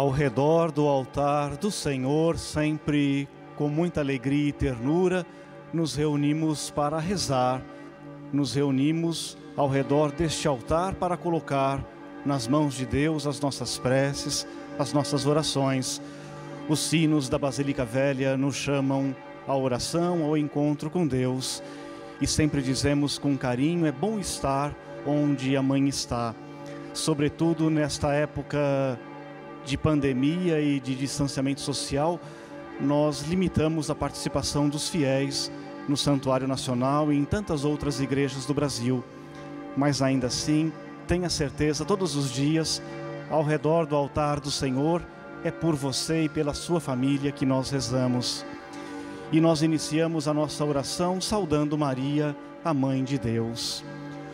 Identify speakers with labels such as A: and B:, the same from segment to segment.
A: Ao redor do altar do Senhor, sempre com muita alegria e ternura, nos reunimos para rezar, nos reunimos ao redor deste altar para colocar nas mãos de Deus as nossas preces, as nossas orações. Os sinos da Basílica Velha nos chamam à oração, ao encontro com Deus. E sempre dizemos com carinho: é bom estar onde a mãe está. Sobretudo nesta época de pandemia e de distanciamento social, nós limitamos a participação dos fiéis no Santuário Nacional e em tantas outras igrejas do Brasil. Mas ainda assim, tenha certeza, todos os dias, ao redor do altar do Senhor, é por você e pela sua família que nós rezamos. E nós iniciamos a nossa oração saudando Maria, a Mãe de Deus.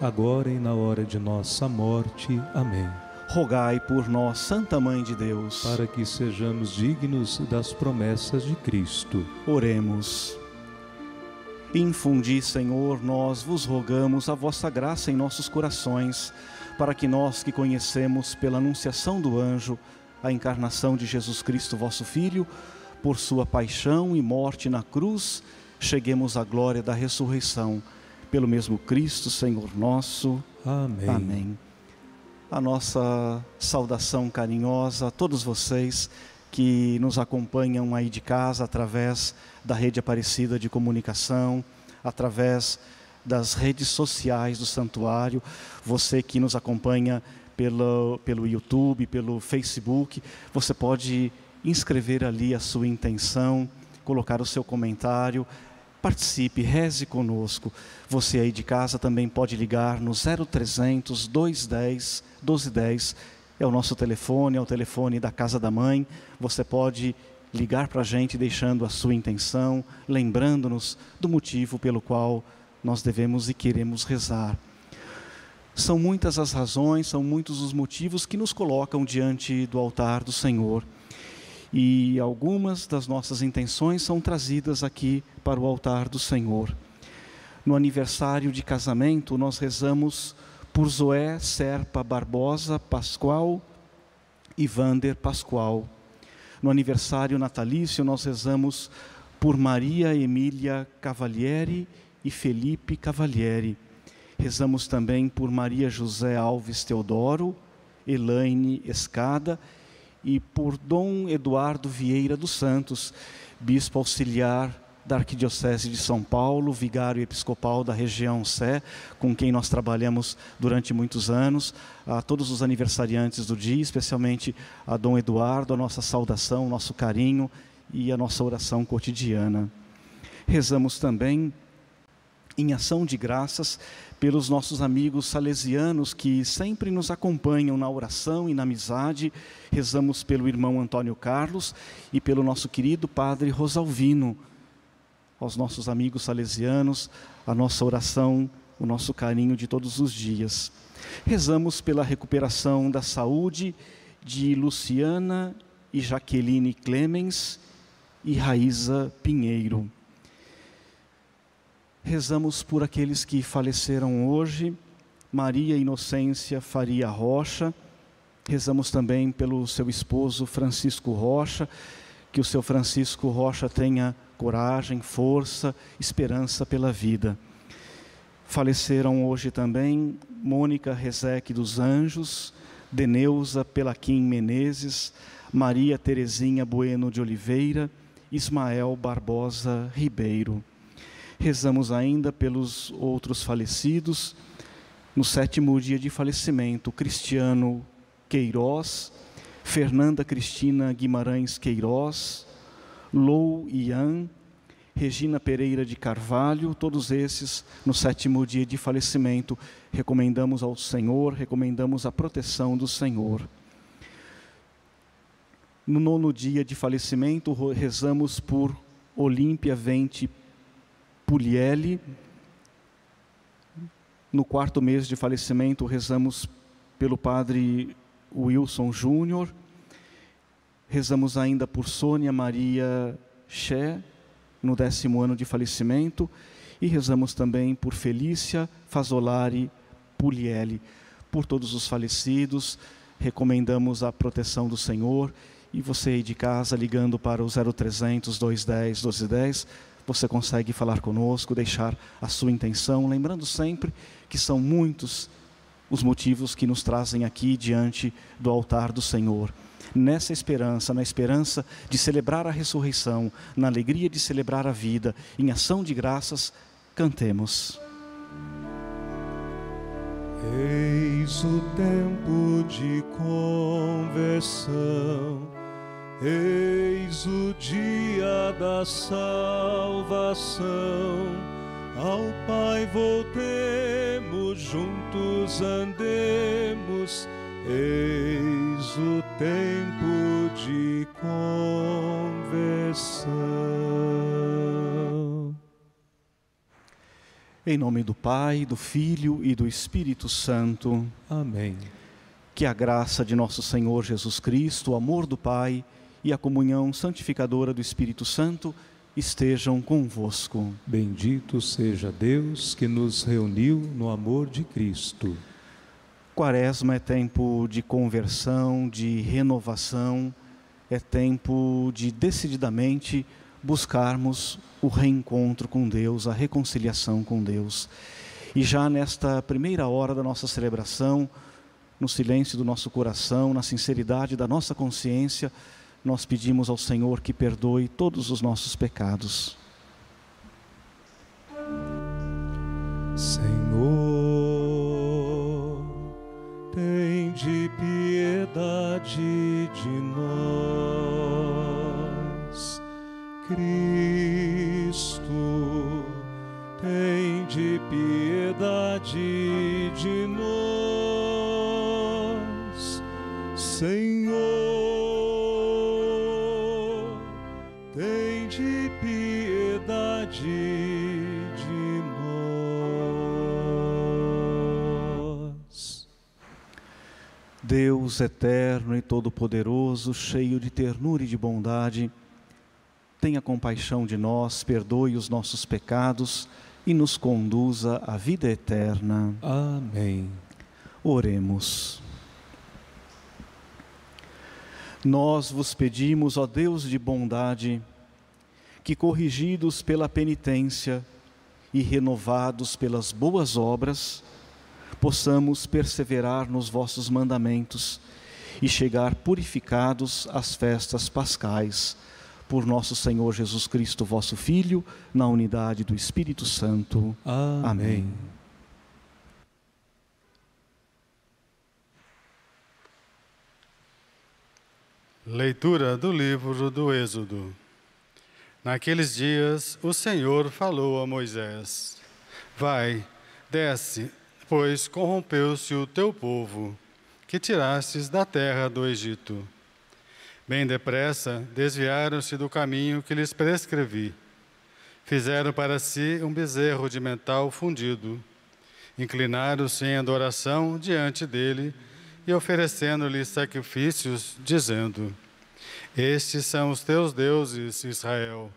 B: agora e na hora de nossa morte. Amém.
A: Rogai por nós, Santa Mãe de Deus,
B: para que sejamos dignos das promessas de Cristo.
A: Oremos. Infundi, Senhor, nós vos rogamos a vossa graça em nossos corações, para que nós que conhecemos pela anunciação do anjo a encarnação de Jesus Cristo, vosso Filho, por sua paixão e morte na cruz, cheguemos à glória da ressurreição pelo mesmo Cristo, Senhor nosso.
B: Amém.
A: Amém. A nossa saudação carinhosa a todos vocês que nos acompanham aí de casa através da rede Aparecida de comunicação, através das redes sociais do santuário, você que nos acompanha pelo, pelo YouTube, pelo Facebook, você pode inscrever ali a sua intenção, colocar o seu comentário, Participe, reze conosco. Você aí de casa também pode ligar no 0300 210 1210. É o nosso telefone, é o telefone da Casa da Mãe. Você pode ligar para a gente deixando a sua intenção, lembrando-nos do motivo pelo qual nós devemos e queremos rezar. São muitas as razões, são muitos os motivos que nos colocam diante do altar do Senhor e algumas das nossas intenções são trazidas aqui para o altar do Senhor. No aniversário de casamento, nós rezamos por Zoé Serpa Barbosa Pascoal e Vander Pascoal. No aniversário natalício, nós rezamos por Maria Emília Cavalieri e Felipe Cavalieri. Rezamos também por Maria José Alves Teodoro, Elaine Escada e por Dom Eduardo Vieira dos Santos, bispo auxiliar da Arquidiocese de São Paulo, vigário episcopal da região Sé, com quem nós trabalhamos durante muitos anos, a todos os aniversariantes do dia, especialmente a Dom Eduardo, a nossa saudação, nosso carinho e a nossa oração cotidiana. Rezamos também em ação de graças pelos nossos amigos salesianos que sempre nos acompanham na oração e na amizade. Rezamos pelo irmão Antônio Carlos e pelo nosso querido padre Rosalvino. Aos nossos amigos salesianos, a nossa oração, o nosso carinho de todos os dias. Rezamos pela recuperação da saúde de Luciana e Jaqueline Clemens e Raíza Pinheiro. Rezamos por aqueles que faleceram hoje, Maria Inocência Faria Rocha. Rezamos também pelo seu esposo Francisco Rocha, que o seu Francisco Rocha tenha coragem, força, esperança pela vida. Faleceram hoje também Mônica Rezeque dos Anjos, Deneuza Pelaquim Menezes, Maria Terezinha Bueno de Oliveira, Ismael Barbosa Ribeiro. Rezamos ainda pelos outros falecidos. No sétimo dia de falecimento, Cristiano Queiroz, Fernanda Cristina Guimarães Queiroz, Lou Ian, Regina Pereira de Carvalho, todos esses no sétimo dia de falecimento, recomendamos ao Senhor, recomendamos a proteção do Senhor. No nono dia de falecimento, rezamos por Olímpia Vente Puglielli. No quarto mês de falecimento, rezamos pelo padre Wilson Júnior. Rezamos ainda por Sônia MariaChé, no décimo ano de falecimento. E rezamos também por Felícia Fazolari Puglielli. Por todos os falecidos, recomendamos a proteção do Senhor e você aí de casa ligando para o 0300 210 1210, você consegue falar conosco, deixar a sua intenção, lembrando sempre que são muitos os motivos que nos trazem aqui diante do altar do Senhor. Nessa esperança, na esperança de celebrar a ressurreição, na alegria de celebrar a vida, em ação de graças, cantemos.
B: Eis o tempo de conversão Eis o dia da salvação. Ao Pai voltemos, juntos andemos. Eis o tempo de conversão.
A: Em nome do Pai, do Filho e do Espírito Santo.
B: Amém.
A: Que a graça de nosso Senhor Jesus Cristo, o amor do Pai e a comunhão santificadora do Espírito Santo estejam convosco.
B: Bendito seja Deus que nos reuniu no amor de Cristo.
A: Quaresma é tempo de conversão, de renovação, é tempo de decididamente buscarmos o reencontro com Deus, a reconciliação com Deus. E já nesta primeira hora da nossa celebração, no silêncio do nosso coração, na sinceridade da nossa consciência, nós pedimos ao Senhor que perdoe todos os nossos pecados.
B: Senhor, tem de piedade de nós. Cristo, tem de piedade de nós.
A: Deus eterno e todo-poderoso, cheio de ternura e de bondade, tenha compaixão de nós, perdoe os nossos pecados e nos conduza à vida eterna.
B: Amém.
A: Oremos. Nós vos pedimos, ó Deus de bondade, que, corrigidos pela penitência e renovados pelas boas obras, possamos perseverar nos vossos mandamentos e chegar purificados às festas pascais. Por nosso Senhor Jesus Cristo, vosso Filho, na unidade do Espírito Santo.
B: Amém. Amém.
C: Leitura do livro do Êxodo. Naqueles dias, o Senhor falou a Moisés: Vai, desce, pois corrompeu-se o teu povo, que tirastes da terra do Egito. Bem depressa, desviaram-se do caminho que lhes prescrevi. Fizeram para si um bezerro de metal fundido. Inclinaram-se em adoração diante dele e oferecendo-lhe sacrifícios, dizendo: estes são os teus deuses, Israel,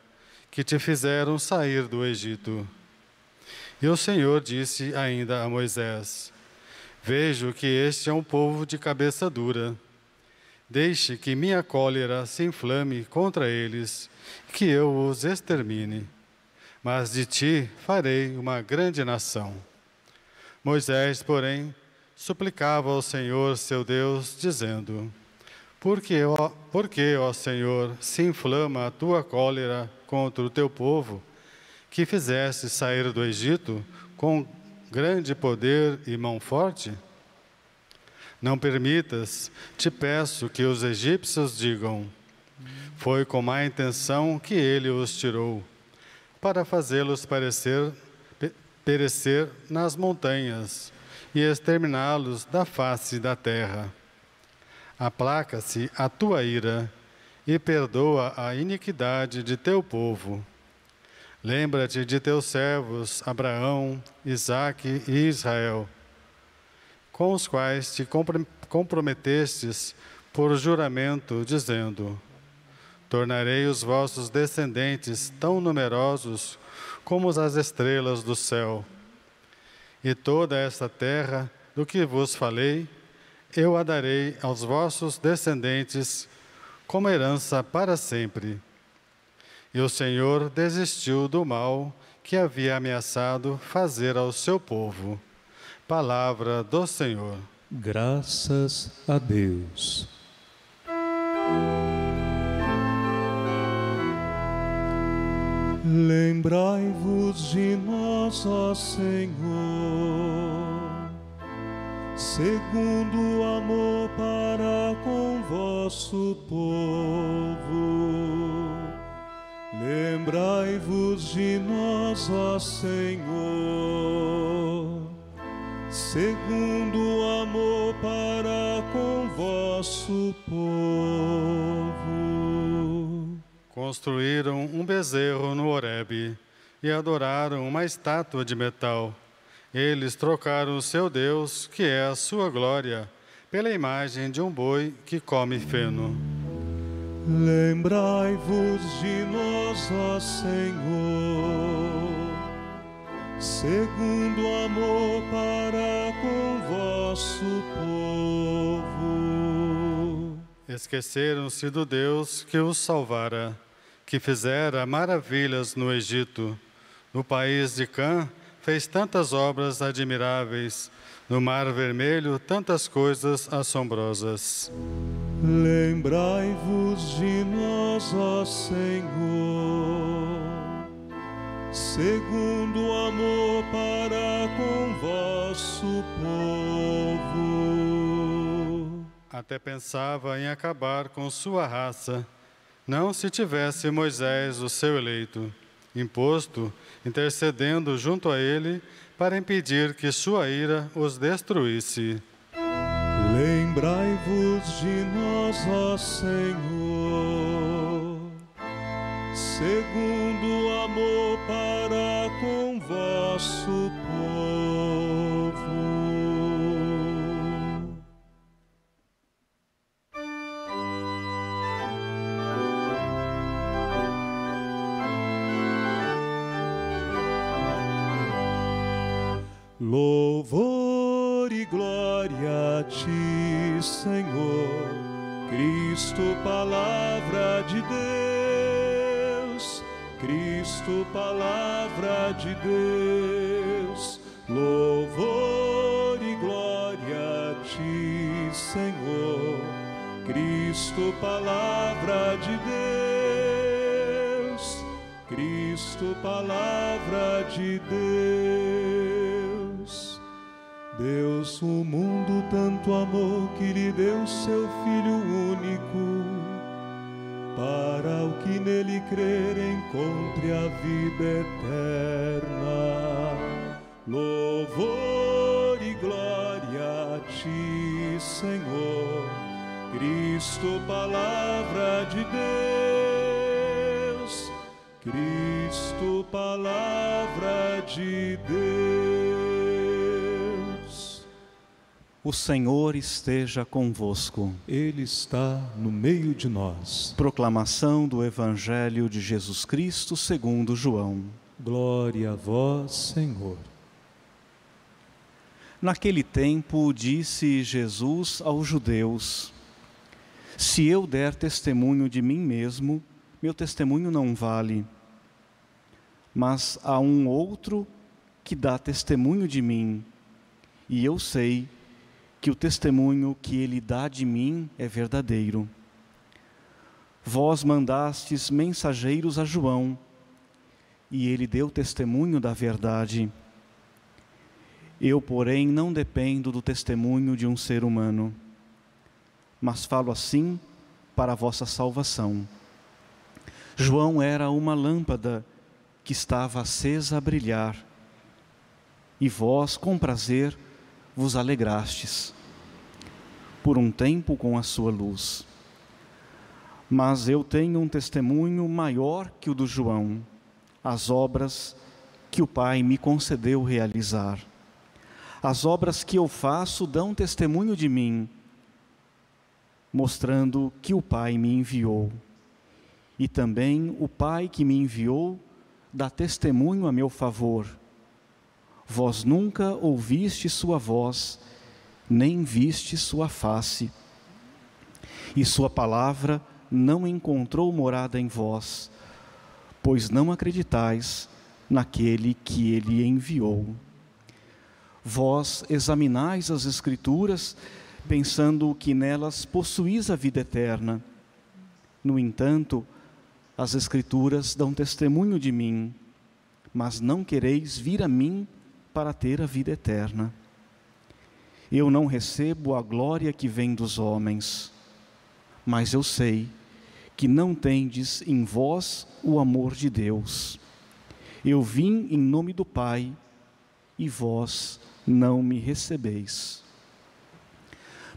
C: que te fizeram sair do Egito. E o Senhor disse ainda a Moisés: Vejo que este é um povo de cabeça dura. Deixe que minha cólera se inflame contra eles, que eu os extermine. Mas de ti farei uma grande nação. Moisés, porém, suplicava ao Senhor seu Deus, dizendo: porque, ó, porque, ó Senhor, se inflama a tua cólera contra o teu povo, que fizeste sair do Egito com grande poder e mão forte? Não permitas, te peço, que os egípcios digam: Foi com má intenção que ele os tirou, para fazê-los parecer, perecer nas montanhas e exterminá-los da face da terra aplaca-se a tua ira e perdoa a iniquidade de teu povo. Lembra-te de teus servos Abraão, Isaque e Israel, com os quais te comprometestes por juramento, dizendo: Tornarei os vossos descendentes tão numerosos como as estrelas do céu. E toda esta terra, do que vos falei, eu a darei aos vossos descendentes como herança para sempre. E o Senhor desistiu do mal que havia ameaçado fazer ao seu povo. Palavra do Senhor.
B: Graças a Deus. Lembrai-vos de nós, ó Senhor, segundo o amor para com vosso povo. Lembrai-vos de nós, ó Senhor, segundo o amor para com vosso povo
C: construíram um bezerro no Horebe e adoraram uma estátua de metal. Eles trocaram o seu Deus, que é a sua glória, pela imagem de um boi que come feno.
B: Lembrai-vos de nós, ó Senhor, segundo o amor para com vosso povo.
C: Esqueceram-se do Deus que os salvara que fizera maravilhas no Egito. No país de Cã, fez tantas obras admiráveis. No Mar Vermelho, tantas coisas assombrosas.
B: Lembrai-vos de nós, ó Senhor, segundo o amor para com vosso povo.
C: Até pensava em acabar com sua raça não se tivesse Moisés, o seu eleito, imposto, intercedendo junto a ele para impedir que sua ira os destruísse.
B: Lembrai-vos de nós, ó Senhor, segundo o amor para com vosso povo. Senhor, Cristo, palavra de Deus, Cristo, palavra de Deus. Louvor e glória a ti, Senhor, Cristo, palavra de Deus, Cristo, palavra de Deus. Deus o mundo tanto amou que lhe deu seu Filho único, para o que nele crer encontre a vida eterna. Louvor e glória a ti, Senhor, Cristo, palavra de Deus, Cristo, palavra de Deus.
A: O Senhor esteja convosco.
B: Ele está no meio de nós.
A: Proclamação do Evangelho de Jesus Cristo segundo João.
B: Glória a vós, Senhor.
A: Naquele tempo disse Jesus aos judeus: Se eu der testemunho de mim mesmo, meu testemunho não vale. Mas há um outro que dá testemunho de mim, e eu sei que o testemunho que ele dá de mim é verdadeiro. Vós mandastes mensageiros a João, e ele deu testemunho da verdade. Eu, porém, não dependo do testemunho de um ser humano, mas falo assim para a vossa salvação. João era uma lâmpada que estava acesa a brilhar, e vós, com prazer, vos alegrastes por um tempo com a sua luz. Mas eu tenho um testemunho maior que o do João, as obras que o Pai me concedeu realizar. As obras que eu faço dão testemunho de mim, mostrando que o Pai me enviou. E também o Pai que me enviou dá testemunho a meu favor. Vós nunca ouviste sua voz, nem viste sua face. E sua palavra não encontrou morada em vós, pois não acreditais naquele que ele enviou. Vós examinais as Escrituras, pensando que nelas possuís a vida eterna. No entanto, as Escrituras dão testemunho de mim, mas não quereis vir a mim para ter a vida eterna. Eu não recebo a glória que vem dos homens, mas eu sei que não tendes em vós o amor de Deus. Eu vim em nome do Pai e vós não me recebeis.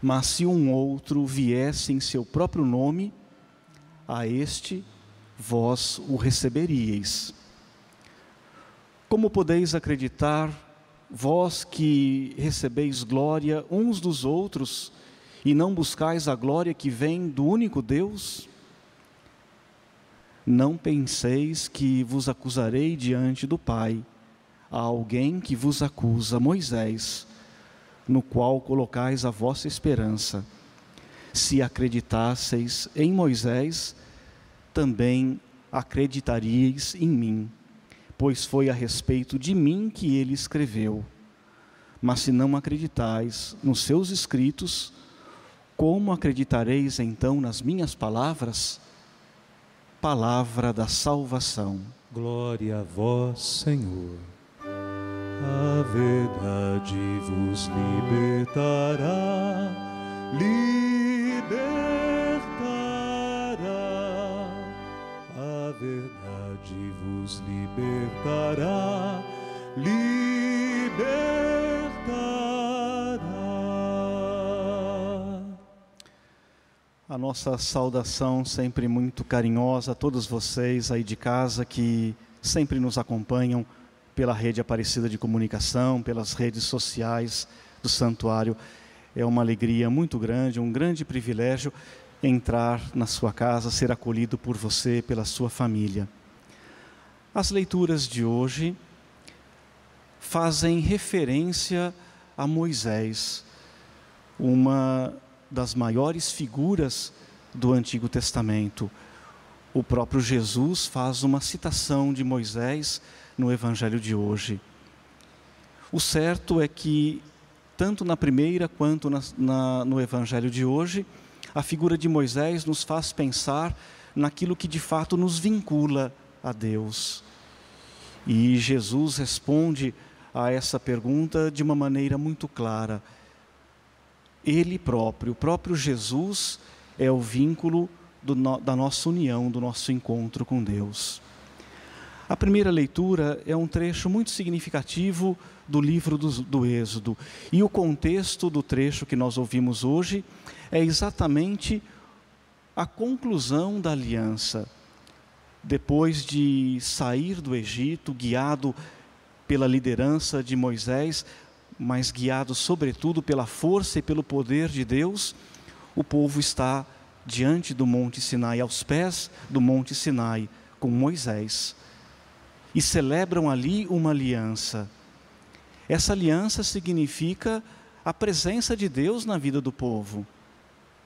A: Mas se um outro viesse em seu próprio nome, a este vós o receberíeis. Como podeis acreditar, vós que recebeis glória uns dos outros e não buscais a glória que vem do único Deus? Não penseis que vos acusarei diante do Pai. Há alguém que vos acusa, Moisés, no qual colocais a vossa esperança. Se acreditasseis em Moisés, também acreditaríeis em mim, pois foi a respeito de mim que ele escreveu. Mas se não acreditais nos seus escritos, como acreditareis então nas minhas palavras? palavra da salvação.
B: Glória a vós, Senhor. A verdade vos libertará, libertará. A verdade vos libertará, libertará.
A: A nossa saudação sempre muito carinhosa a todos vocês aí de casa que sempre nos acompanham pela rede Aparecida de Comunicação, pelas redes sociais do santuário. É uma alegria muito grande, um grande privilégio entrar na sua casa, ser acolhido por você, pela sua família. As leituras de hoje fazem referência a Moisés, uma das maiores figuras do Antigo Testamento. O próprio Jesus faz uma citação de Moisés no Evangelho de hoje. O certo é que, tanto na primeira quanto na, na, no Evangelho de hoje, a figura de Moisés nos faz pensar naquilo que de fato nos vincula a Deus. E Jesus responde a essa pergunta de uma maneira muito clara ele próprio, o próprio Jesus, é o vínculo do, da nossa união, do nosso encontro com Deus. A primeira leitura é um trecho muito significativo do livro do, do, Êxodo. E o contexto do trecho que nós ouvimos hoje é exatamente a conclusão da aliança. Depois de sair do Egito, guiado pela liderança de Moisés, mas guiado sobretudo pela força e pelo poder de Deus, o povo está diante do Monte Sinai, aos pés do Monte Sinai, com Moisés. E celebram ali uma aliança. Essa aliança significa a presença de Deus na vida do povo.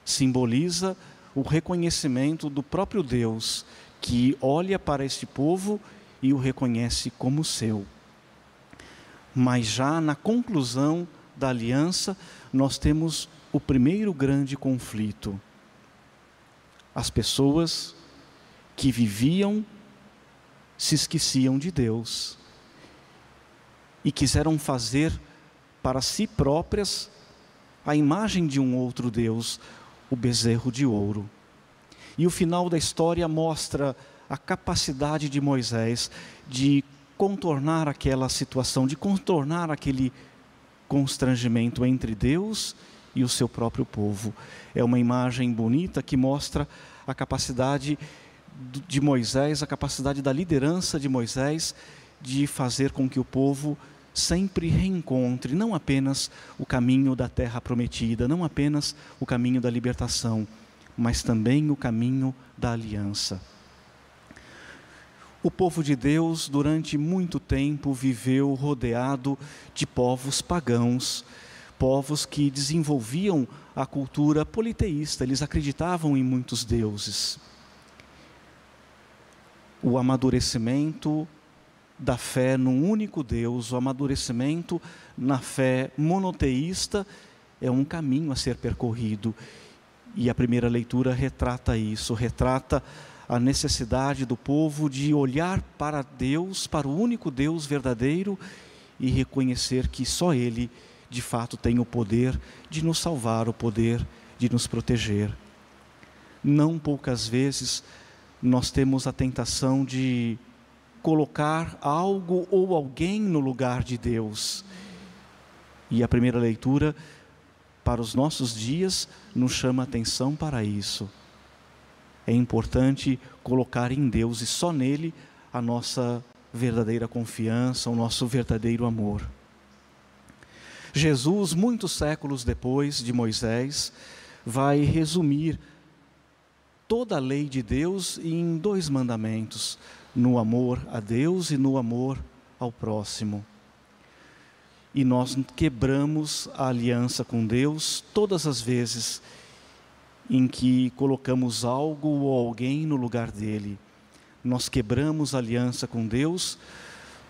A: Simboliza o reconhecimento do próprio Deus, que olha para este povo e o reconhece como seu mas já na conclusão da aliança, nós temos o primeiro grande conflito. As pessoas que viviam se esqueciam de Deus e quiseram fazer para si próprias a imagem de um outro Deus, o bezerro de ouro. E o final da história mostra a capacidade de Moisés de contornar aquela situação, de contornar aquele constrangimento entre Deus e o seu próprio povo. É uma imagem bonita que mostra a capacidade de Moisés, a capacidade da liderança de Moisés de fazer com que o povo sempre reencontre não apenas o caminho da terra prometida, não apenas o caminho da libertação, mas também o caminho da aliança. O povo de Deus, durante muito tempo, viveu rodeado de povos pagãos, povos que desenvolviam a cultura politeísta, eles acreditavam em muitos deuses. O amadurecimento da fé num único Deus, o amadurecimento na fé monoteísta é um caminho a ser percorrido. E a primeira leitura retrata isso, retrata a necessidade do povo de olhar para Deus, para o único Deus verdadeiro e reconhecer que só Ele, de fato, tem o poder de nos salvar, o poder de nos proteger. Não poucas vezes nós temos a tentação de colocar algo ou alguém no lugar de Deus. E a primeira leitura, para os nossos dias, nos chama atenção para isso é importante colocar em Deus e só nele a nossa verdadeira confiança, o nosso verdadeiro amor. Jesus, muitos séculos depois de Moisés, vai resumir toda a lei de Deus em dois mandamentos: no amor a Deus e no amor ao próximo. E nós quebramos a aliança com Deus todas as vezes em que colocamos algo ou alguém no lugar dele. Nós quebramos aliança com Deus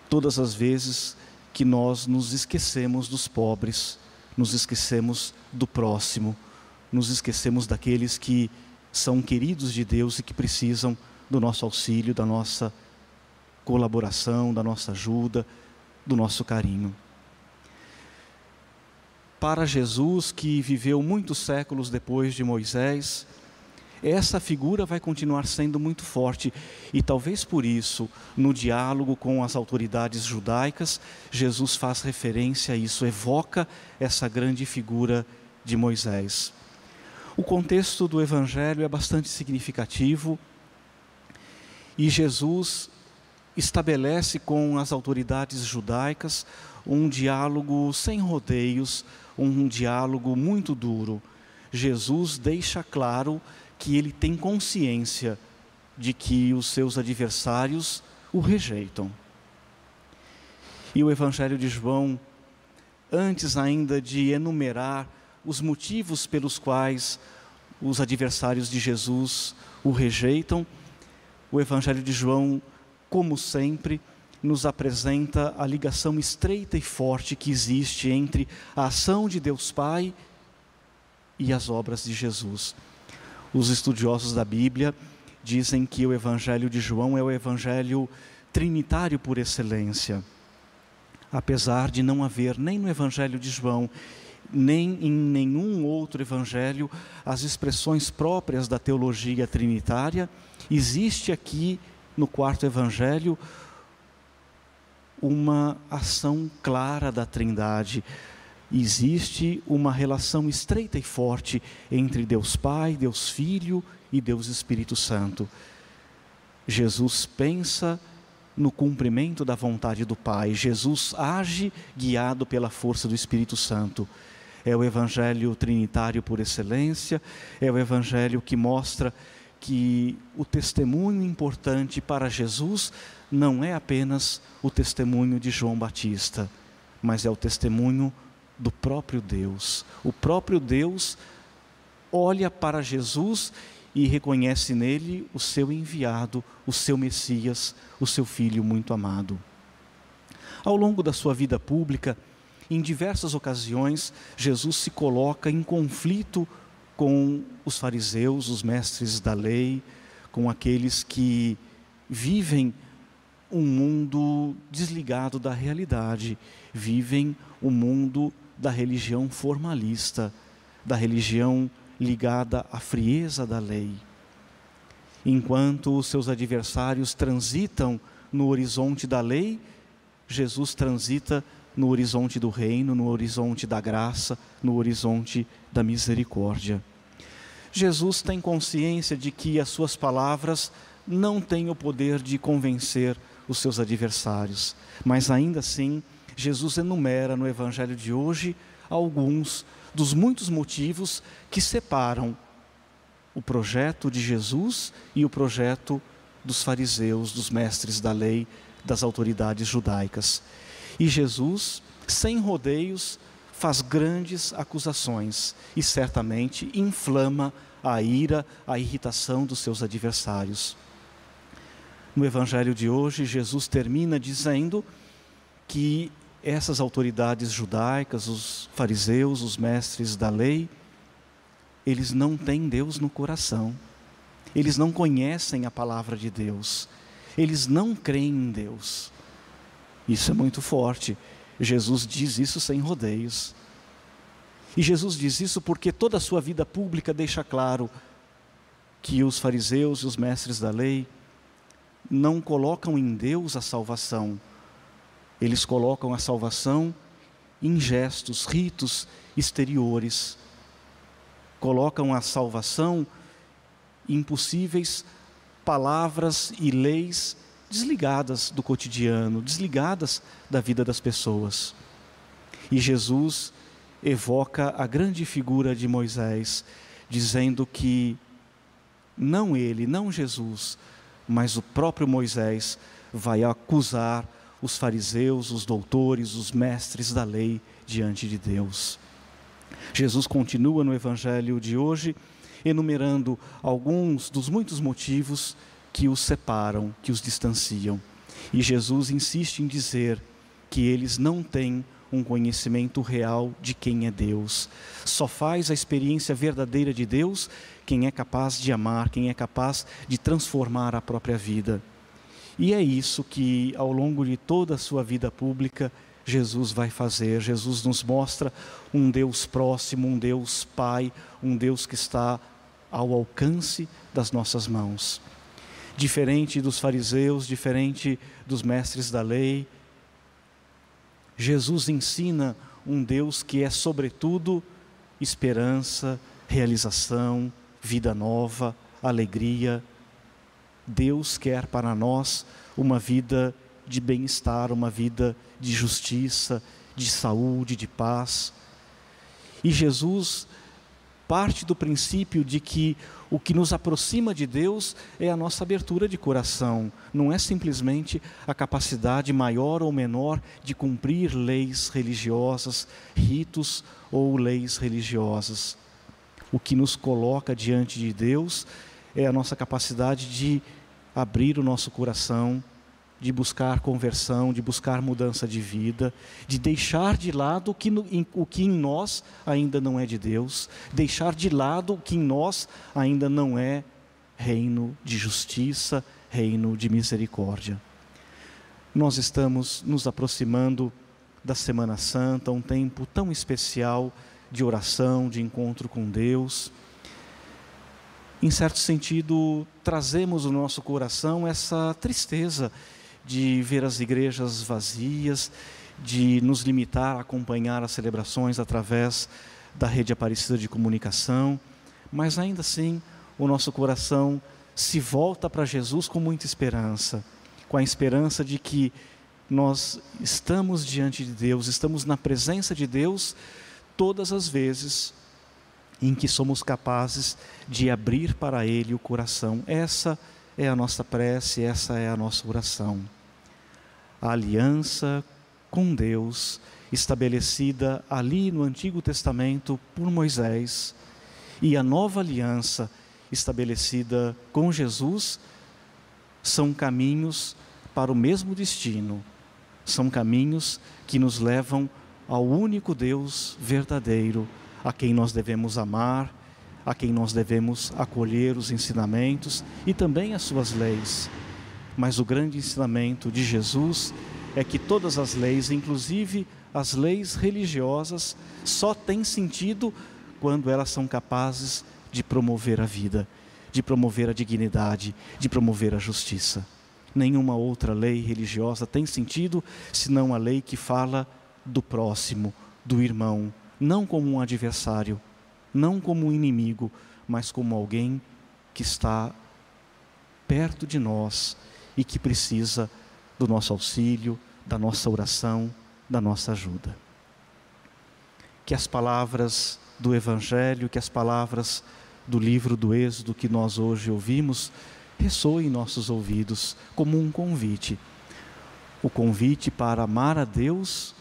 A: todas as vezes que nós nos esquecemos dos pobres, nos esquecemos do próximo, nos esquecemos daqueles que são queridos de Deus e que precisam do nosso auxílio, da nossa colaboração, da nossa ajuda, do nosso carinho para Jesus, que viveu muitos séculos depois de Moisés, essa figura vai continuar sendo muito forte e talvez por isso, no diálogo com as autoridades judaicas, Jesus faz referência a isso, evoca essa grande figura de Moisés. O contexto do evangelho é bastante significativo e Jesus estabelece com as autoridades judaicas um diálogo sem rodeios, um diálogo muito duro. Jesus deixa claro que ele tem consciência de que os seus adversários o rejeitam. E o Evangelho de João, antes ainda de enumerar os motivos pelos quais os adversários de Jesus o rejeitam, o Evangelho de João, como sempre, nos apresenta a ligação estreita e forte que existe entre a ação de Deus Pai e as obras de Jesus. Os estudiosos da Bíblia dizem que o Evangelho de João é o Evangelho trinitário por excelência. Apesar de não haver nem no Evangelho de João, nem em nenhum outro evangelho as expressões próprias da teologia trinitária, existe aqui no quarto evangelho uma ação clara da Trindade. Existe uma relação estreita e forte entre Deus Pai, Deus Filho e Deus Espírito Santo. Jesus pensa no cumprimento da vontade do Pai. Jesus age guiado pela força do Espírito Santo. É o evangelho trinitário por excelência, é o evangelho que mostra que o testemunho importante para Jesus não é apenas o testemunho de João Batista, mas é o testemunho do próprio Deus. O próprio Deus olha para Jesus e reconhece nele o seu enviado, o seu Messias, o seu filho muito amado. Ao longo da sua vida pública, em diversas ocasiões, Jesus se coloca em conflito com os fariseus, os mestres da lei, com aqueles que vivem um mundo desligado da realidade, vivem o um mundo da religião formalista, da religião ligada à frieza da lei. Enquanto os seus adversários transitam no horizonte da lei, Jesus transita no horizonte do reino, no horizonte da graça, no horizonte da misericórdia. Jesus tem consciência de que as suas palavras não têm o poder de convencer os seus adversários, mas ainda assim, Jesus enumera no evangelho de hoje alguns dos muitos motivos que separam o projeto de Jesus e o projeto dos fariseus, dos mestres da lei, das autoridades judaicas. E Jesus, sem rodeios, faz grandes acusações e certamente inflama a ira, a irritação dos seus adversários. No evangelho de hoje, Jesus termina dizendo que essas autoridades judaicas, os fariseus, os mestres da lei, eles não têm Deus no coração. Eles não conhecem a palavra de Deus. Eles não creem em Deus. Isso é muito forte. Jesus diz isso sem rodeios. E Jesus diz isso porque toda a sua vida pública deixa claro que os fariseus e os mestres da lei não colocam em Deus a salvação, eles colocam a salvação em gestos, ritos exteriores, colocam a salvação em possíveis palavras e leis desligadas do cotidiano, desligadas da vida das pessoas. E Jesus evoca a grande figura de Moisés, dizendo que não ele, não Jesus, mas o próprio Moisés vai acusar os fariseus, os doutores, os mestres da lei diante de Deus. Jesus continua no evangelho de hoje enumerando alguns dos muitos motivos que os separam, que os distanciam. E Jesus insiste em dizer que eles não têm um conhecimento real de quem é Deus. Só faz a experiência verdadeira de Deus quem é capaz de amar, quem é capaz de transformar a própria vida. E é isso que, ao longo de toda a sua vida pública, Jesus vai fazer. Jesus nos mostra um Deus próximo, um Deus Pai, um Deus que está ao alcance das nossas mãos. Diferente dos fariseus, diferente dos mestres da lei, Jesus ensina um Deus que é, sobretudo, esperança, realização, vida nova, alegria. Deus quer para nós uma vida de bem-estar, uma vida de justiça, de saúde, de paz. E Jesus parte do princípio de que o que nos aproxima de Deus é a nossa abertura de coração, não é simplesmente a capacidade maior ou menor de cumprir leis religiosas, ritos ou leis religiosas. O que nos coloca diante de Deus é a nossa capacidade de abrir o nosso coração de buscar conversão, de buscar mudança de vida, de deixar de lado o que, no, em, o que em nós ainda não é de Deus, deixar de lado o que em nós ainda não é reino de justiça, reino de misericórdia. Nós estamos nos aproximando da Semana Santa, um tempo tão especial de oração, de encontro com Deus. Em certo sentido, trazemos no nosso coração essa tristeza de ver as igrejas vazias, de nos limitar a acompanhar as celebrações através da rede Aparecida de comunicação, mas ainda assim o nosso coração se volta para Jesus com muita esperança, com a esperança de que nós estamos diante de Deus, estamos na presença de Deus todas as vezes em que somos capazes de abrir para Ele o coração. Essa é a nossa prece, essa é a nossa oração a aliança com Deus estabelecida ali no Antigo Testamento por Moisés e a nova aliança estabelecida com Jesus são caminhos para o mesmo destino. São caminhos que nos levam ao único Deus verdadeiro, a quem nós devemos amar, a quem nós devemos acolher os ensinamentos e também as suas leis. Mas o grande ensinamento de Jesus é que todas as leis, inclusive as leis religiosas, só têm sentido quando elas são capazes de promover a vida, de promover a dignidade, de promover a justiça. Nenhuma outra lei religiosa tem sentido senão a lei que fala do próximo, do irmão, não como um adversário, não como um inimigo, mas como alguém que está perto de nós e que precisa do nosso auxílio, da nossa oração, da nossa ajuda. Que as palavras do Evangelho, que as palavras do livro do Êxodo que nós hoje ouvimos, ressoem em nossos ouvidos como um convite. O convite para amar a Deus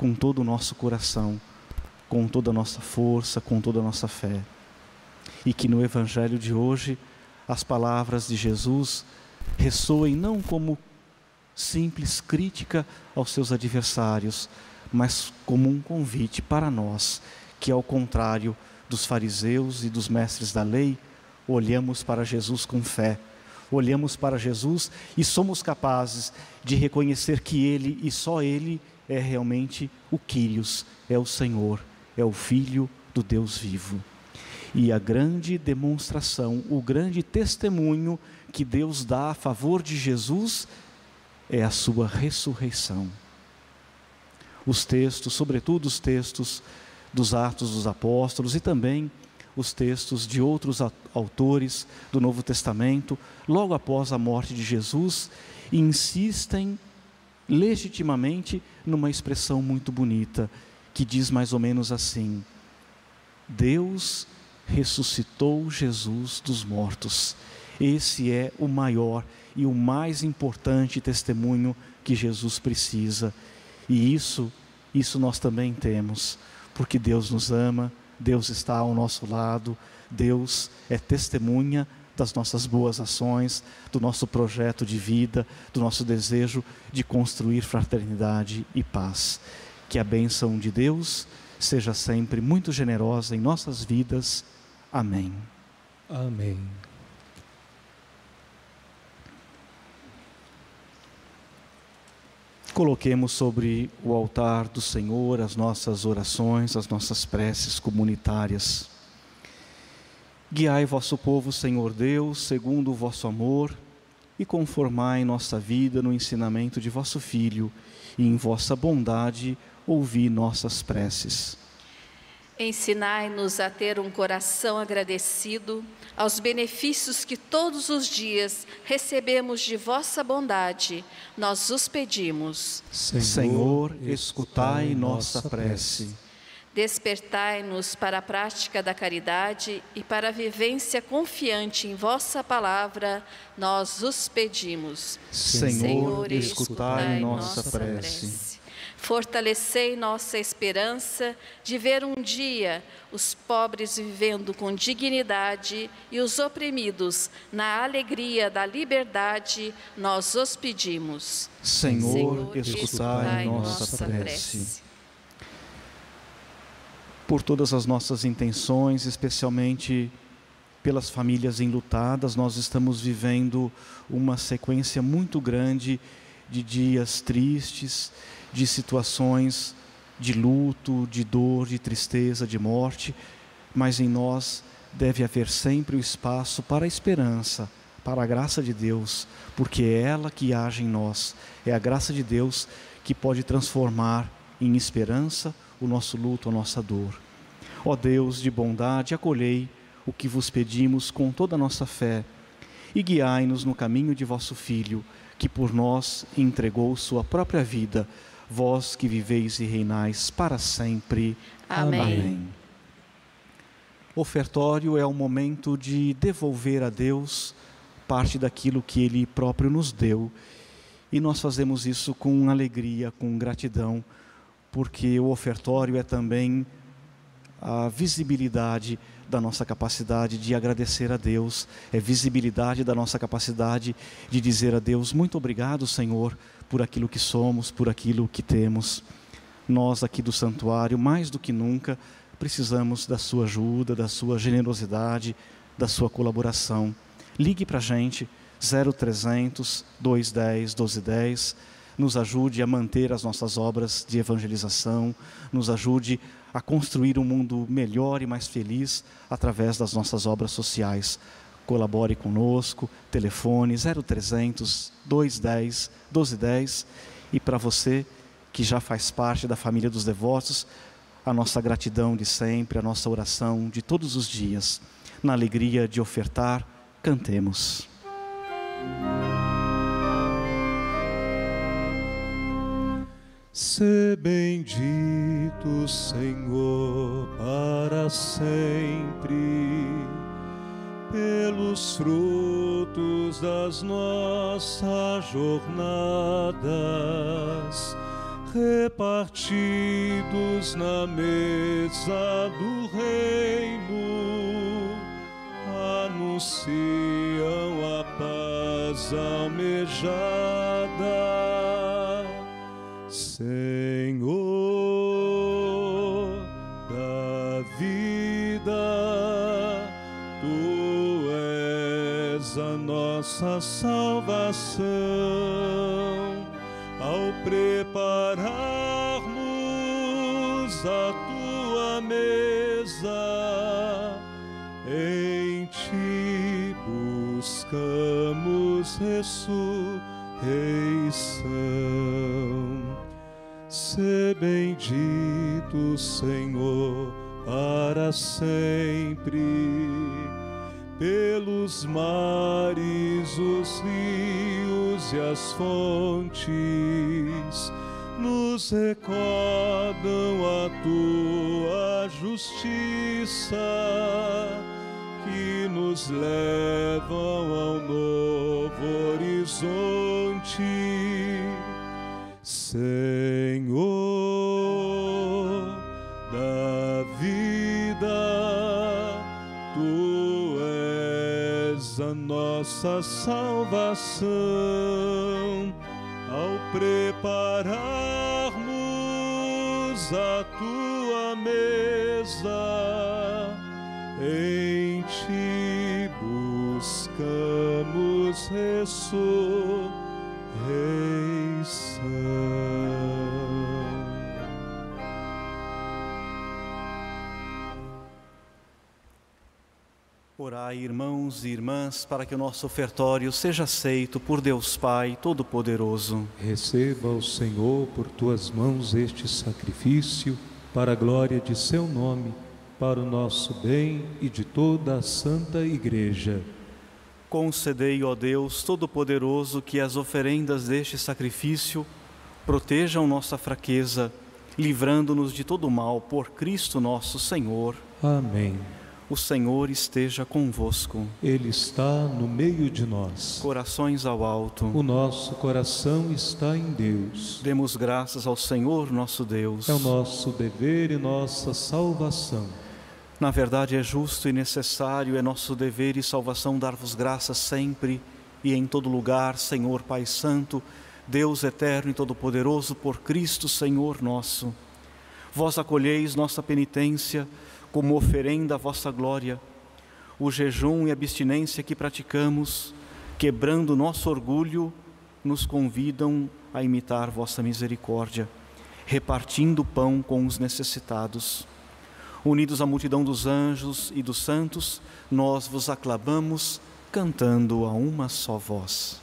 A: com todo o nosso coração, com toda a nossa força, com toda a nossa fé. E que no Evangelho de hoje as palavras de Jesus ressoem não como simples crítica aos seus adversários, mas como um convite para nós, que ao contrário dos fariseus e dos mestres da lei, olhamos para Jesus com fé, olhamos para Jesus e somos capazes de reconhecer que Ele e só Ele é realmente o Quírios, é o Senhor, é o Filho do Deus vivo. E a grande demonstração, o grande testemunho que Deus dá a favor de Jesus é a sua ressurreição. Os textos, sobretudo os textos dos Atos dos Apóstolos e também os textos de outros autores do Novo Testamento, logo após a morte de Jesus, insistem legitimamente numa expressão muito bonita, que diz mais ou menos assim: Deus ressuscitou Jesus dos mortos. Esse é o maior e o mais importante testemunho que Jesus precisa. E isso, isso nós também temos, porque Deus nos ama, Deus está ao nosso lado, Deus é testemunha das nossas boas ações, do nosso projeto de vida, do nosso desejo de construir fraternidade e paz. Que a bênção de Deus seja sempre muito generosa em nossas vidas. Amém.
B: Amém.
A: Coloquemos sobre o altar do Senhor as nossas orações, as nossas preces comunitárias. Guiai vosso povo, Senhor Deus, segundo o vosso amor, e conformai nossa vida no ensinamento de vosso Filho, e em vossa bondade ouvi nossas preces.
D: Ensinai-nos a ter um coração agradecido aos benefícios que todos os dias recebemos de vossa bondade. Nós os pedimos.
A: Senhor, escutai nossa prece.
D: Despertai-nos para a prática da caridade e para a vivência confiante em vossa palavra. Nós os pedimos.
A: Senhor, escutai nossa prece.
D: prece. Fortalecei nossa esperança de ver um dia os pobres vivendo com dignidade e os oprimidos na alegria da liberdade, nós os pedimos.
A: Senhor, Senhor escutai, escutai nossa, nossa prece. prece. Por todas as nossas intenções, especialmente pelas famílias enlutadas, nós estamos vivendo uma sequência muito grande de dias tristes, de situações de luto, de dor, de tristeza, de morte, mas em nós deve haver sempre o espaço para a esperança, para a graça de Deus, porque é ela que age em nós, é a graça de Deus que pode transformar em esperança o nosso luto, a nossa dor. Ó Deus de bondade, acolhei o que vos pedimos com toda a nossa fé e guiai-nos no caminho de vosso Filho, que por nós entregou sua própria vida vós que viveis e reinais para sempre.
D: Amém. Amém.
A: Ofertório é o momento de devolver a Deus parte daquilo que Ele próprio nos deu. E nós fazemos isso com alegria, com gratidão, porque o ofertório é também a visibilidade da nossa capacidade de agradecer a Deus, é visibilidade da nossa capacidade de dizer a Deus: muito obrigado, Senhor, por aquilo que somos, por aquilo que temos. Nós aqui do santuário, mais do que nunca, precisamos da sua ajuda, da sua generosidade, da sua colaboração. Ligue para a gente, 0300 210 1210. Nos ajude a manter as nossas obras de evangelização, nos ajude a construir um mundo melhor e mais feliz através das nossas obras sociais colabore conosco, telefone 0300 210 1210 e para você que já faz parte da família dos devotos, a nossa gratidão de sempre, a nossa oração de todos os dias. na alegria de ofertar, cantemos.
B: Se bendito, Senhor, para sempre, pelos frutos das nossas jornadas, repartidos na mesa do reino, anunciam a paz almejada Senhor da vida, tu és a nossa salvação. Ao prepararmos a tua mesa, em ti buscamos ressurreição. Se bendito, Senhor, para sempre, pelos mares, os rios e as fontes, nos recordam a tua justiça, que nos levam ao novo horizonte. Senhor da vida, tu és a nossa salvação. Ao prepararmos a tua mesa, em ti buscamos ressurreição.
A: Orai, irmãos e irmãs, para que o nosso ofertório seja aceito por Deus Pai Todo-Poderoso.
B: Receba o Senhor por tuas mãos este sacrifício, para a glória de seu nome, para o nosso bem e de toda a Santa Igreja.
A: Concedei, ó Deus Todo-Poderoso, que as oferendas deste sacrifício protejam nossa fraqueza, livrando-nos de todo mal por Cristo nosso Senhor.
B: Amém.
A: O Senhor esteja convosco.
B: Ele está no meio de nós.
A: Corações ao alto.
B: O nosso coração está em Deus.
A: Demos graças ao Senhor nosso Deus.
B: É o nosso dever e nossa salvação.
A: Na verdade, é justo e necessário, é nosso dever e salvação dar-vos graças sempre e em todo lugar, Senhor Pai Santo, Deus eterno e todo-poderoso, por Cristo, Senhor nosso. Vós acolheis nossa penitência como oferenda à vossa glória, o jejum e abstinência que praticamos, quebrando nosso orgulho, nos convidam a imitar vossa misericórdia, repartindo o pão com os necessitados. Unidos à multidão dos anjos e dos santos, nós vos aclamamos, cantando a uma só voz.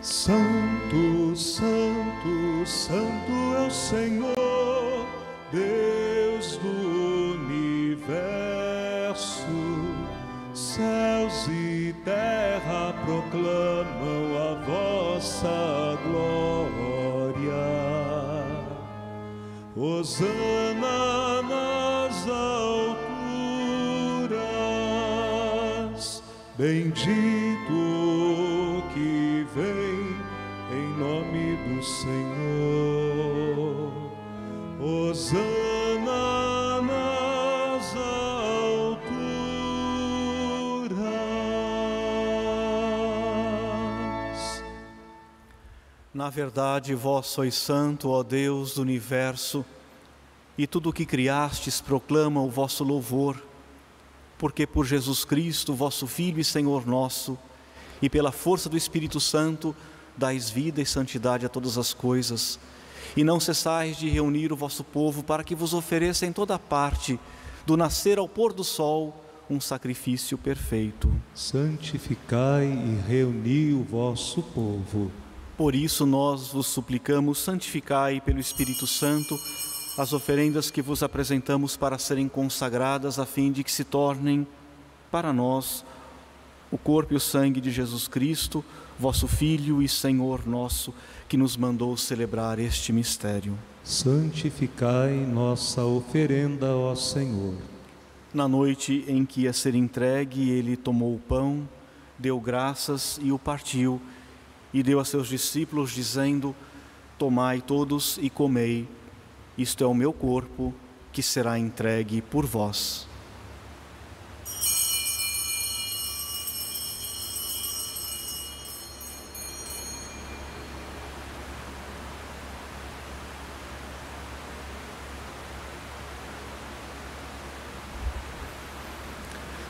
B: Santo, Santo, Santo é o Senhor, Deus do universo. Céus e terra proclamam a vossa glória. Hosana nas alturas, bendito que vem em nome do Senhor.
A: Na verdade, vós sois santo, ó Deus do universo, e tudo o que criastes proclama o vosso louvor, porque por Jesus Cristo, vosso Filho e Senhor nosso, e pela força do Espírito Santo, dais vida e santidade a todas as coisas, e não cessais de reunir o vosso povo para que vos ofereça em toda parte, do nascer ao pôr do sol, um sacrifício perfeito.
B: Santificai e reuni o vosso povo.
A: Por isso nós vos suplicamos, santificai pelo Espírito Santo as oferendas que vos apresentamos para serem consagradas, a fim de que se tornem para nós o corpo e o sangue de Jesus Cristo, vosso Filho e Senhor nosso, que nos mandou celebrar este mistério.
B: Santificai nossa oferenda, ó Senhor.
A: Na noite em que ia ser entregue, ele tomou o pão, deu graças e o partiu, e deu a seus discípulos, dizendo: Tomai todos e comei, isto é o meu corpo, que será entregue por vós.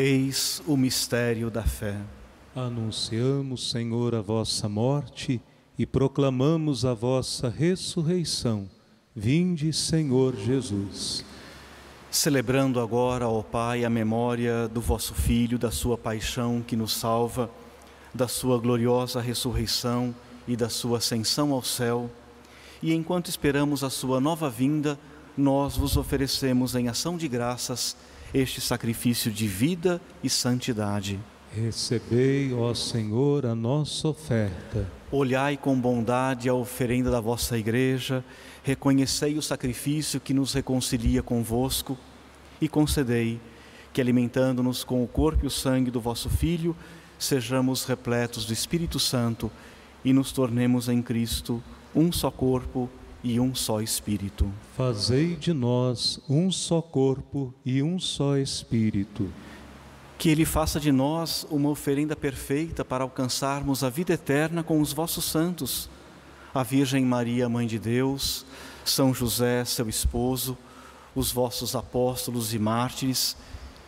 A: Eis o mistério da fé.
B: Anunciamos, Senhor, a vossa morte e proclamamos a vossa ressurreição. Vinde, Senhor Jesus.
A: Celebrando agora, ó Pai, a memória do vosso Filho, da sua paixão que nos salva, da sua gloriosa ressurreição e da sua ascensão ao céu, e enquanto esperamos a sua nova vinda, nós vos oferecemos em ação de graças este sacrifício de vida e santidade.
B: Recebei, ó Senhor, a nossa oferta.
A: Olhai com bondade a oferenda da vossa igreja, reconhecei o sacrifício que nos reconcilia convosco e concedei que, alimentando-nos com o corpo e o sangue do vosso Filho, sejamos repletos do Espírito Santo e nos tornemos em Cristo um só corpo e um só Espírito.
B: Fazei de nós um só corpo e um só Espírito.
A: Que Ele faça de nós uma oferenda perfeita para alcançarmos a vida eterna com os vossos santos, a Virgem Maria, Mãe de Deus, São José, seu esposo, os vossos apóstolos e mártires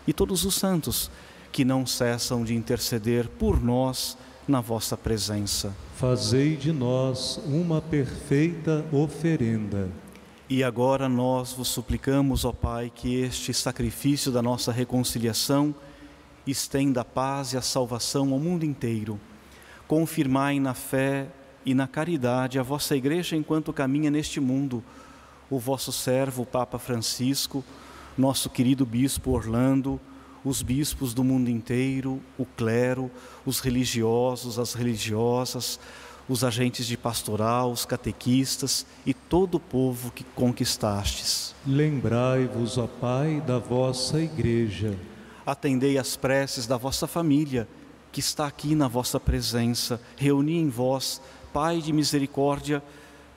A: e todos os santos que não cessam de interceder por nós na vossa presença.
B: Fazei de nós uma perfeita oferenda.
A: E agora nós vos suplicamos, ó Pai, que este sacrifício da nossa reconciliação estenda a paz e a salvação ao mundo inteiro. Confirmai na fé e na caridade a vossa igreja enquanto caminha neste mundo, o vosso servo, o Papa Francisco, nosso querido bispo Orlando, os bispos do mundo inteiro, o clero, os religiosos, as religiosas, os agentes de pastoral, os catequistas e todo o povo que conquistastes.
B: Lembrai-vos, ó Pai, da vossa igreja.
A: Atendei as preces da vossa família, que está aqui na vossa presença. Reuni em vós, Pai de misericórdia,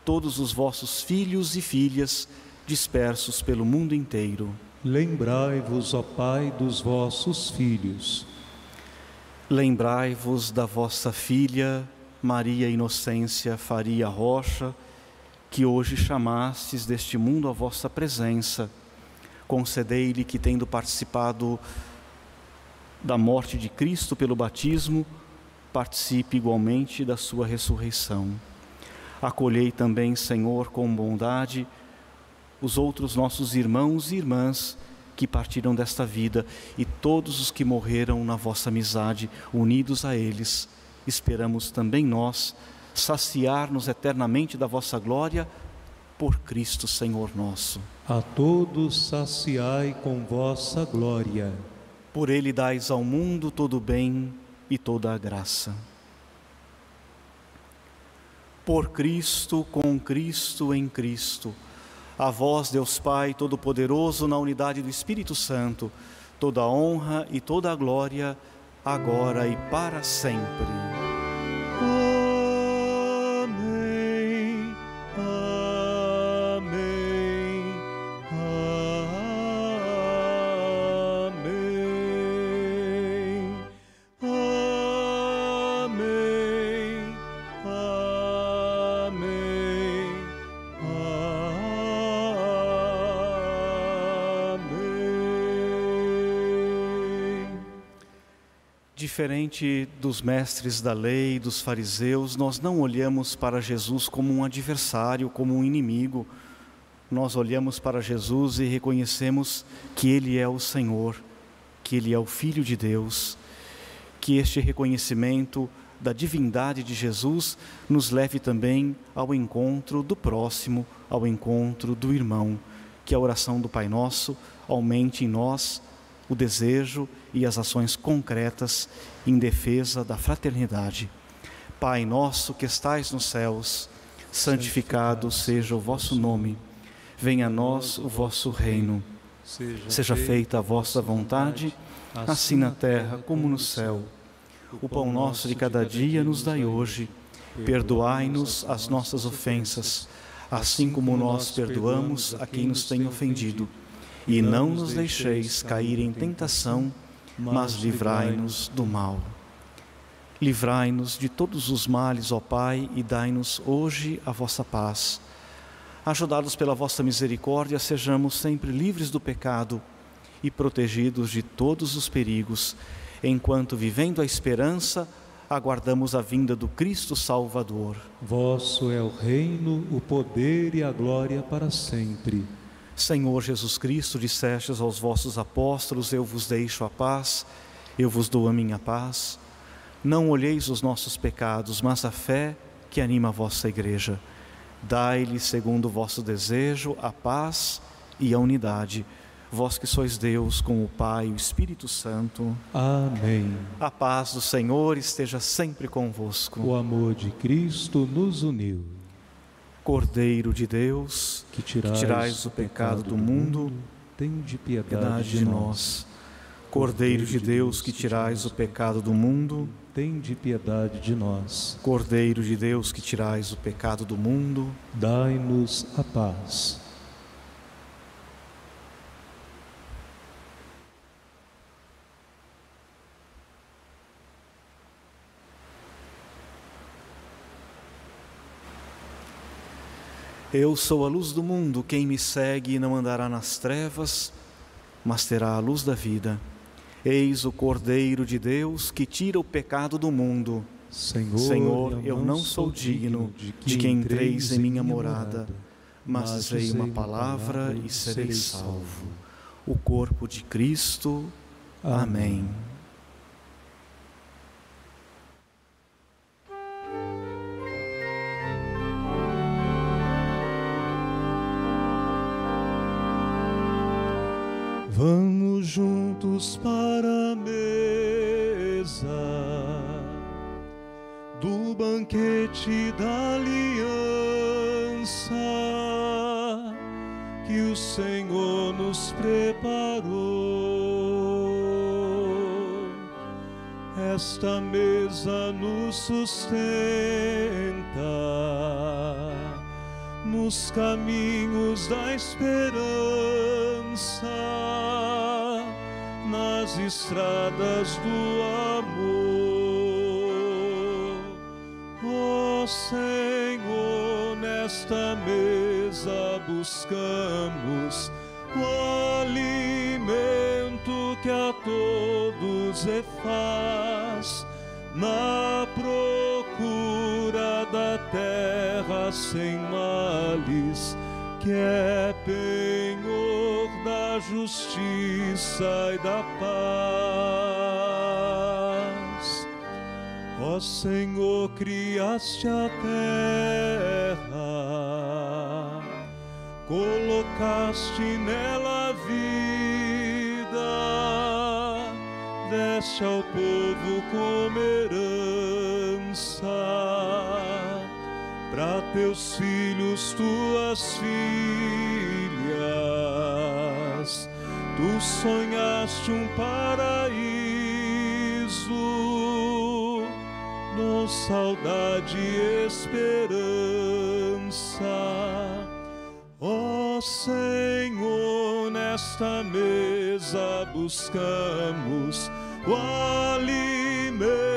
A: todos os vossos filhos e filhas dispersos pelo mundo inteiro.
B: Lembrai-vos, ó Pai, dos vossos filhos.
A: Lembrai-vos da vossa filha Maria Inocência Faria Rocha, que hoje chamastes deste mundo à vossa presença. Concedei-lhe que, tendo participado da morte de Cristo pelo batismo, participe igualmente da sua ressurreição. Acolhei também, Senhor, com bondade, os outros nossos irmãos e irmãs que partiram desta vida e todos os que morreram na vossa amizade, unidos a eles, esperamos também nós saciar-nos eternamente da vossa glória por Cristo Senhor nosso.
B: A todos saciai com vossa glória.
A: Por ele dais ao mundo todo o bem e toda a graça. Por Cristo, com Cristo, em Cristo a vós, Deus Pai Todo-Poderoso, na unidade do Espírito Santo, toda a honra e toda a glória, agora e para sempre. Diferente dos mestres da lei, dos fariseus, nós não olhamos para Jesus como um adversário, como um inimigo. Nós olhamos para Jesus e reconhecemos que Ele é o Senhor, que Ele é o Filho de Deus, que este reconhecimento da divindade de Jesus nos leve também ao encontro do próximo, ao encontro do irmão. Que a oração do Pai Nosso aumente em nós o desejo e as ações concretas em defesa da fraternidade. Pai nosso que estais nos céus, santificado seja o vosso nome. Venha a nós o vosso reino. Seja feita a vossa vontade, assim na terra como no céu. O pão nosso de cada dia nos dai hoje. Perdoai-nos as nossas ofensas, assim como nós perdoamos a quem nos tem ofendido e não nos deixeis cair em tentação, mas livrai-nos do mal. Livrai-nos de todos os males, ó Pai, e dai-nos hoje a vossa paz. Ajudados pela vossa misericórdia, sejamos sempre livres do pecado e protegidos de todos os perigos, enquanto, vivendo a esperança, aguardamos a vinda do Cristo Salvador.
B: Vosso é o reino, o poder e a glória para sempre.
A: Senhor Jesus Cristo, dissestes aos vossos apóstolos: Eu vos deixo a paz, eu vos dou a minha paz. Não olheis os nossos pecados, mas a fé que anima a vossa igreja. Dai-lhe, segundo o vosso desejo, a paz e a unidade. Vós que sois Deus com o Pai e o Espírito Santo.
B: Amém.
A: A paz do Senhor esteja sempre convosco.
B: O amor de Cristo nos uniu.
A: Cordeiro de Deus, que tirais, que tirais o pecado do mundo,
B: tem de piedade de nós.
A: Cordeiro de Deus, que tirais o pecado do mundo,
B: tem de piedade de nós.
A: Cordeiro de Deus, que tirais o pecado do mundo,
B: dai-nos a paz.
A: Eu sou a luz do mundo, quem me segue não andará nas trevas, mas terá a luz da vida. Eis o Cordeiro de Deus que tira o pecado do mundo.
B: Senhor,
A: Senhor eu não sou digno de que entreis em minha morada, mas dizei uma palavra e serei salvo. O corpo de Cristo. Amém.
B: Vamos juntos para a mesa do banquete da aliança que o Senhor nos preparou. Esta mesa nos sustenta nos caminhos da esperança, nas estradas do amor. Ó oh, Senhor, nesta mesa buscamos o alimento que a todos é faz na procura da terra sem males, que é penhor da justiça e da paz. Ó Senhor, criaste a terra, colocaste nela a vida, deste ao povo como herança para teus filhos, tuas filhas. Tu sonhaste um paraíso, com saudade e esperança. Ó Senhor, nesta mesa buscamos o alimento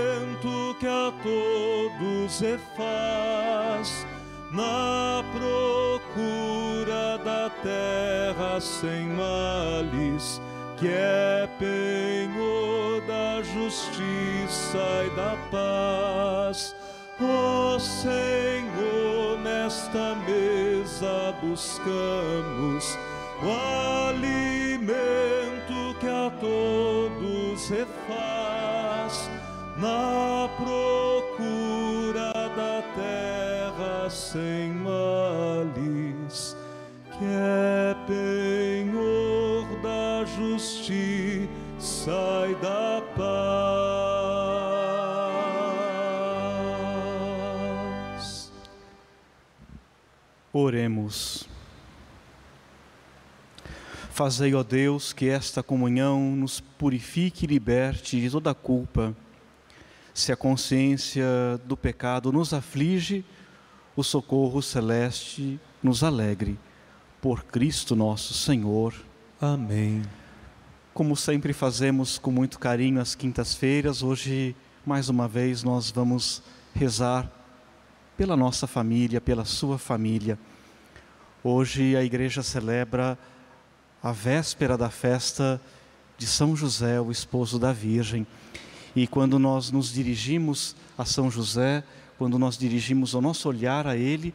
B: a todos faz na procura da terra sem males, que é penhor da justiça e da paz. Ó Senhor, nesta mesa buscamos o alimento que a todos refaz na procura da terra sem males, que é penhor da justiça e da paz.
A: Oremos. Fazei, ó Deus, que esta comunhão nos purifique e liberte de toda culpa. Se a consciência do pecado nos aflige, o socorro celeste nos alegre. Por Cristo nosso Senhor.
B: Amém.
A: Como sempre fazemos com muito carinho às quintas-feiras, hoje, mais uma vez, nós vamos rezar pela nossa família, pela sua família. Hoje a igreja celebra a véspera da festa de São José, o esposo da Virgem. E quando nós nos dirigimos a São José, quando nós dirigimos o nosso olhar a ele,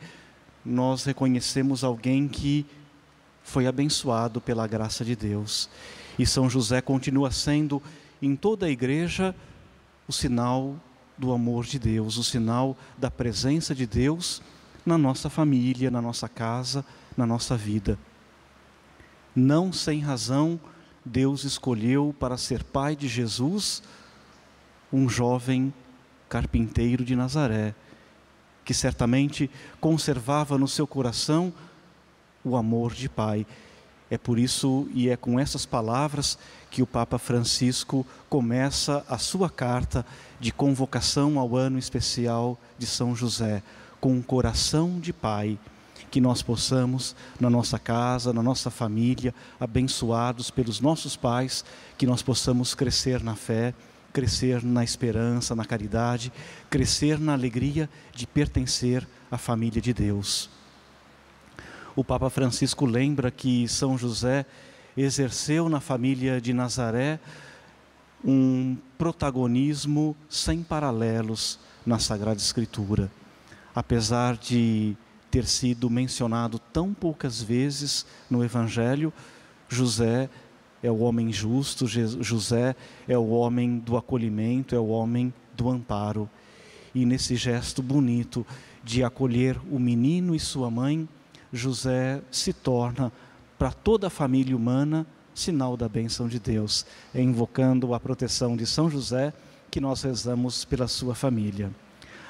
A: nós reconhecemos alguém que foi abençoado pela graça de Deus. E São José continua sendo em toda a igreja o sinal do amor de Deus, o sinal da presença de Deus na nossa família, na nossa casa, na nossa vida. Não sem razão, Deus escolheu para ser pai de Jesus um jovem carpinteiro de Nazaré, que certamente conservava no seu coração o amor de pai. É por isso e é com essas palavras que o Papa Francisco começa a sua carta de convocação ao ano especial de São José, com um coração de pai que nós possamos, na nossa casa, na nossa família, abençoados pelos nossos pais, que nós possamos crescer na fé, crescer na esperança, na caridade, crescer na alegria de pertencer à família de Deus. O Papa Francisco lembra que São José exerceu na família de Nazaré um protagonismo sem paralelos na Sagrada Escritura. Apesar de ter sido mencionado tão poucas vezes no Evangelho, José é o homem justo, José é o homem do acolhimento, é o homem do amparo. E nesse gesto bonito de acolher o menino e sua mãe, José se torna para toda a família humana sinal da bênção de Deus. Invocando a proteção de São José que nós rezamos pela sua família.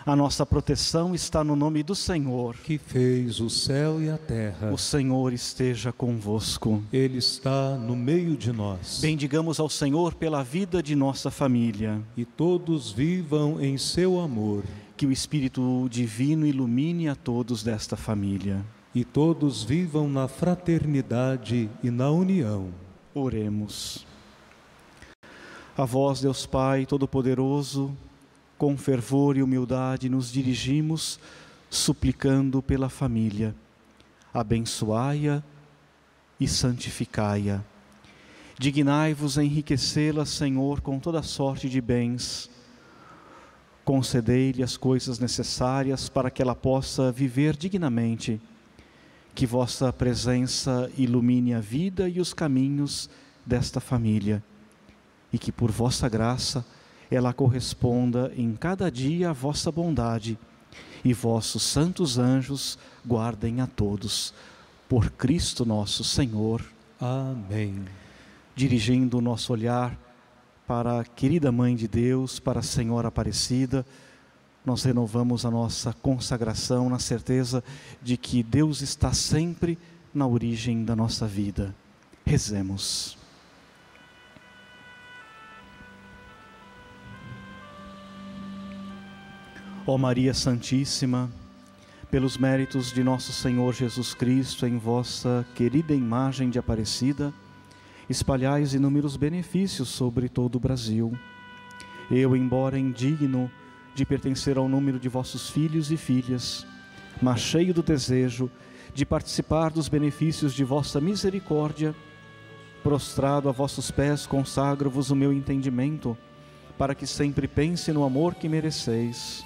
A: A nossa proteção está no nome do Senhor,
B: que fez o céu e a terra.
A: O Senhor esteja convosco.
B: Ele está no meio de nós.
A: Bendigamos ao Senhor pela vida de nossa família.
B: E todos vivam em seu amor.
A: Que o Espírito Divino ilumine a todos desta família.
B: E todos vivam na fraternidade e na união.
A: Oremos. A vós, Deus Pai Todo-Poderoso, com fervor e humildade nos dirigimos, suplicando pela família. Abençoai-a e santificai-a. Dignai-vos a enriquecê-la, Senhor, com toda sorte de bens. Concedei-lhe as coisas necessárias para que ela possa viver dignamente. Que vossa presença ilumine a vida e os caminhos desta família. E que por vossa graça, ela corresponda em cada dia à vossa bondade, e vossos santos anjos guardem a todos. Por Cristo nosso Senhor.
B: Amém.
A: Dirigindo o nosso olhar para a querida Mãe de Deus, para a Senhora Aparecida, nós renovamos a nossa consagração na certeza de que Deus está sempre na origem da nossa vida. Rezemos. Ó Maria Santíssima, pelos méritos de nosso Senhor Jesus Cristo, em vossa querida imagem de Aparecida, espalhais inúmeros benefícios sobre todo o Brasil. Eu, embora indigno de pertencer ao número de vossos filhos e filhas, mas cheio do desejo de participar dos benefícios de vossa misericórdia, Prostrado a vossos pés, consagro-vos o meu entendimento, para que sempre pense no amor que mereceis.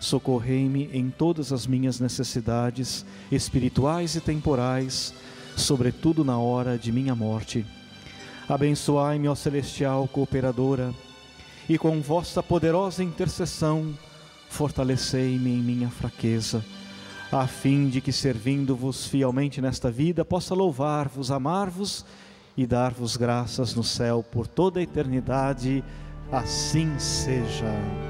A: socorrei-me em todas as minhas necessidades espirituais e temporais, sobretudo na hora de minha morte. Abençoai-me, ó celestial cooperadora, e com vossa poderosa intercessão, fortalecei-me em minha fraqueza, a fim de que, servindo-vos fielmente nesta vida, possa louvar-vos, amar-vos e dar-vos graças no céu por toda a eternidade. Assim seja.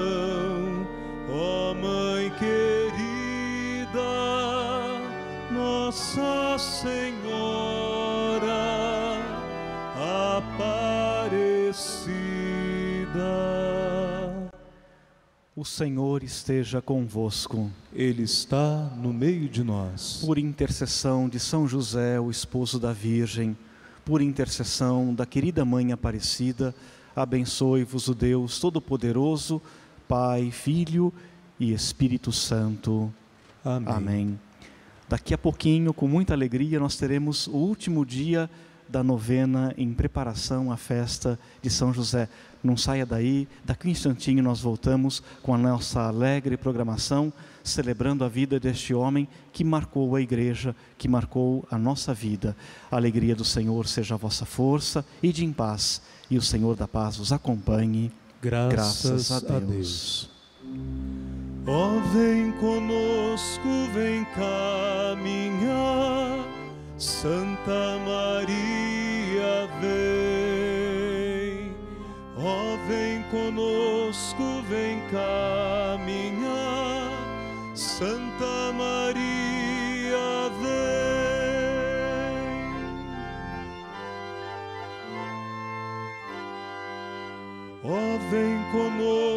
A: O Senhor esteja convosco.
B: Ele está no meio de nós.
A: Por intercessão de São José, o esposo da Virgem, por intercessão da querida Mãe Aparecida, abençoe-vos o Deus Todo-Poderoso, Pai, Filho e Espírito Santo.
B: Amém.
A: Amém. Daqui a pouquinho, com muita alegria, nós teremos o último dia da novena em preparação à festa de São José. Não saia daí, daqui a um instantinho nós voltamos com a nossa alegre programação, celebrando a vida deste homem que marcou a igreja, que marcou a nossa vida. A alegria do Senhor seja a vossa força e de em paz, e o Senhor da paz os acompanhe.
B: Graças, Graças a Deus. A Deus. Ó, oh, vem conosco, vem caminhar, Santa Maria, vem. Ó, oh, vem conosco, vem caminhar, Santa Maria, vem. Ó, oh, vem conosco